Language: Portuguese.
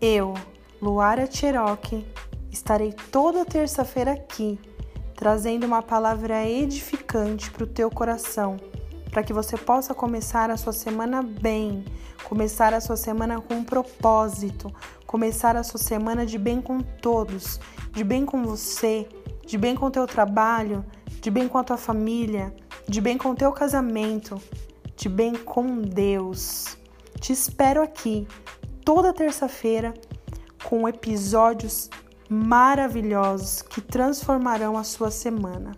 Eu, Luara Cherokee, estarei toda terça-feira aqui, trazendo uma palavra edificante para o teu coração, para que você possa começar a sua semana bem, começar a sua semana com um propósito, começar a sua semana de bem com todos, de bem com você, de bem com o teu trabalho, de bem com a tua família, de bem com o teu casamento, de bem com Deus. Te espero aqui toda terça-feira com episódios maravilhosos que transformarão a sua semana.